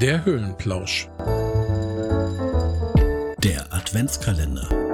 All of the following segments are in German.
Der Höhlenplausch. Der Adventskalender.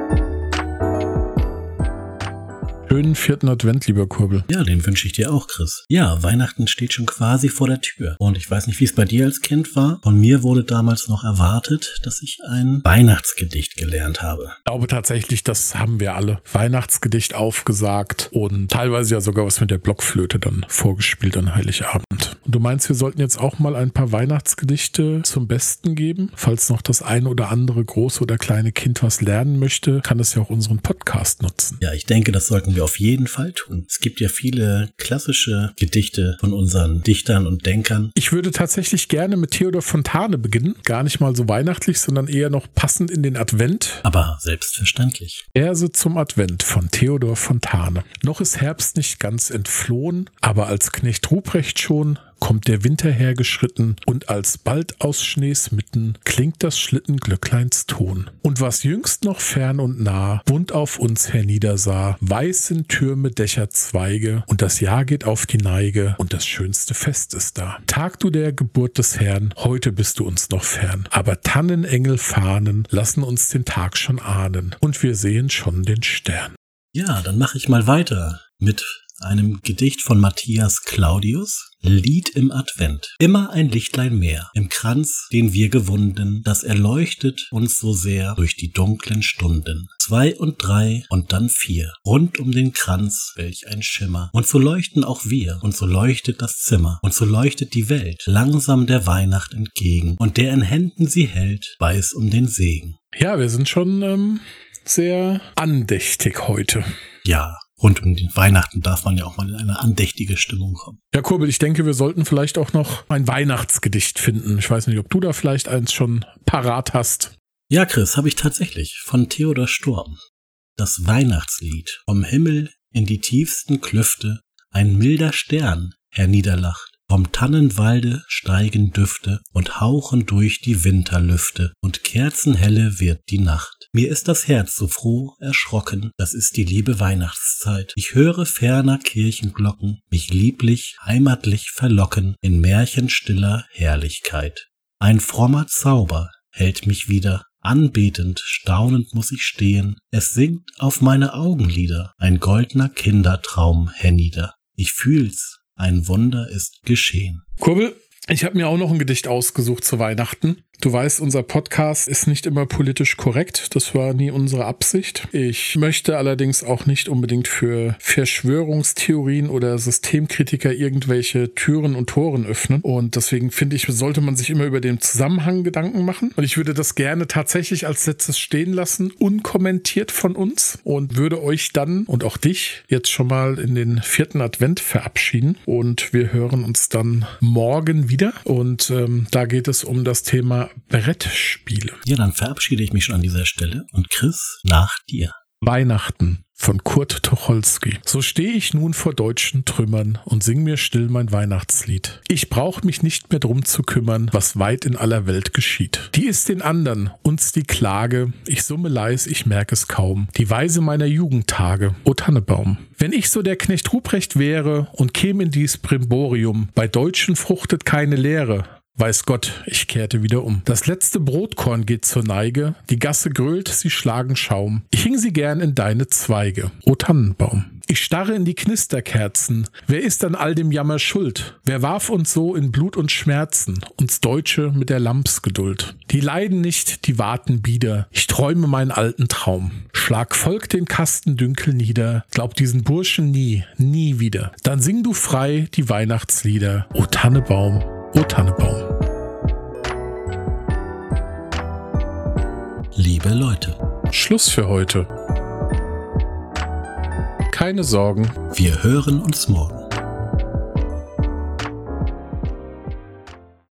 Schönen vierten Advent, lieber Kurbel. Ja, den wünsche ich dir auch, Chris. Ja, Weihnachten steht schon quasi vor der Tür. Und ich weiß nicht, wie es bei dir als Kind war. Von mir wurde damals noch erwartet, dass ich ein Weihnachtsgedicht gelernt habe. Ich glaube tatsächlich, das haben wir alle. Weihnachtsgedicht aufgesagt und teilweise ja sogar was mit der Blockflöte dann vorgespielt an Heiligabend. Und du meinst, wir sollten jetzt auch mal ein paar Weihnachtsgedichte zum Besten geben? Falls noch das ein oder andere große oder kleine Kind was lernen möchte, kann es ja auch unseren Podcast nutzen. Ja, ich denke, das sollten wir auf jeden Fall tun. Es gibt ja viele klassische Gedichte von unseren Dichtern und Denkern. Ich würde tatsächlich gerne mit Theodor Fontane beginnen. Gar nicht mal so weihnachtlich, sondern eher noch passend in den Advent. Aber selbstverständlich. Verse zum Advent von Theodor Fontane. Noch ist Herbst nicht ganz entflohen, aber als Knecht Ruprecht schon kommt der Winter hergeschritten und als bald aus Schnees mitten klingt das Schlittenglöckleins Ton. Und was jüngst noch fern und nah bunt auf uns herniedersah, weiß sind Türme, Dächer, Zweige und das Jahr geht auf die Neige und das schönste Fest ist da. Tag du der Geburt des Herrn, heute bist du uns noch fern, aber Tannenengel Fahnen lassen uns den Tag schon ahnen und wir sehen schon den Stern. Ja, dann mache ich mal weiter mit einem Gedicht von Matthias Claudius, Lied im Advent. Immer ein Lichtlein mehr im Kranz, den wir gewunden, das erleuchtet uns so sehr durch die dunklen Stunden. Zwei und drei und dann vier, rund um den Kranz, welch ein Schimmer. Und so leuchten auch wir, und so leuchtet das Zimmer, und so leuchtet die Welt langsam der Weihnacht entgegen, und der in Händen sie hält, weiß um den Segen. Ja, wir sind schon ähm, sehr andächtig heute. Ja, rund um den Weihnachten darf man ja auch mal in eine andächtige Stimmung kommen. Ja, Kurbel, ich denke, wir sollten vielleicht auch noch ein Weihnachtsgedicht finden. Ich weiß nicht, ob du da vielleicht eins schon parat hast. Ja, Chris, habe ich tatsächlich von Theodor Sturm. Das Weihnachtslied vom Himmel in die tiefsten Klüfte ein milder Stern herniederlacht. Vom Tannenwalde steigen Düfte und hauchen durch die Winterlüfte, und kerzenhelle wird die Nacht. Mir ist das Herz so froh erschrocken, das ist die liebe Weihnachtszeit. Ich höre ferner Kirchenglocken mich lieblich, heimatlich verlocken in märchenstiller Herrlichkeit. Ein frommer Zauber hält mich wieder, anbetend, staunend muss ich stehen. Es singt auf meine Augenlider ein goldner Kindertraum hernieder. Ich fühl's, ein Wunder ist geschehen. Kurbel, ich habe mir auch noch ein Gedicht ausgesucht zu Weihnachten. Du weißt, unser Podcast ist nicht immer politisch korrekt. Das war nie unsere Absicht. Ich möchte allerdings auch nicht unbedingt für Verschwörungstheorien oder Systemkritiker irgendwelche Türen und Toren öffnen. Und deswegen finde ich, sollte man sich immer über den Zusammenhang Gedanken machen. Und ich würde das gerne tatsächlich als letztes stehen lassen, unkommentiert von uns. Und würde euch dann und auch dich jetzt schon mal in den vierten Advent verabschieden. Und wir hören uns dann morgen wieder. Und ähm, da geht es um das Thema Brettspiele. Ja, dann verabschiede ich mich schon an dieser Stelle und Chris nach dir. Weihnachten von Kurt Tucholsky. So stehe ich nun vor deutschen Trümmern und sing mir still mein Weihnachtslied. Ich brauch mich nicht mehr drum zu kümmern, was weit in aller Welt geschieht. Die ist den andern, uns die Klage, ich summe leis, ich merk es kaum. Die Weise meiner Jugendtage, o Tannebaum. Wenn ich so der Knecht Ruprecht wäre und käme in dies Brimborium, bei Deutschen fruchtet keine Lehre, Weiß Gott, ich kehrte wieder um. Das letzte Brotkorn geht zur Neige, die Gasse grölt, sie schlagen Schaum. Ich hing sie gern in deine Zweige, o Tannenbaum. Ich starre in die Knisterkerzen. Wer ist an all dem Jammer schuld? Wer warf uns so in Blut und Schmerzen, uns Deutsche mit der Lampsgeduld? Die leiden nicht, die warten bieder. Ich träume meinen alten Traum. Schlag Volk den Kasten dünkel nieder. Glaub diesen Burschen nie, nie wieder. Dann sing du frei die Weihnachtslieder. O Tannebaum, O Tannebaum. Liebe Leute, Schluss für heute. Keine Sorgen, wir hören uns morgen.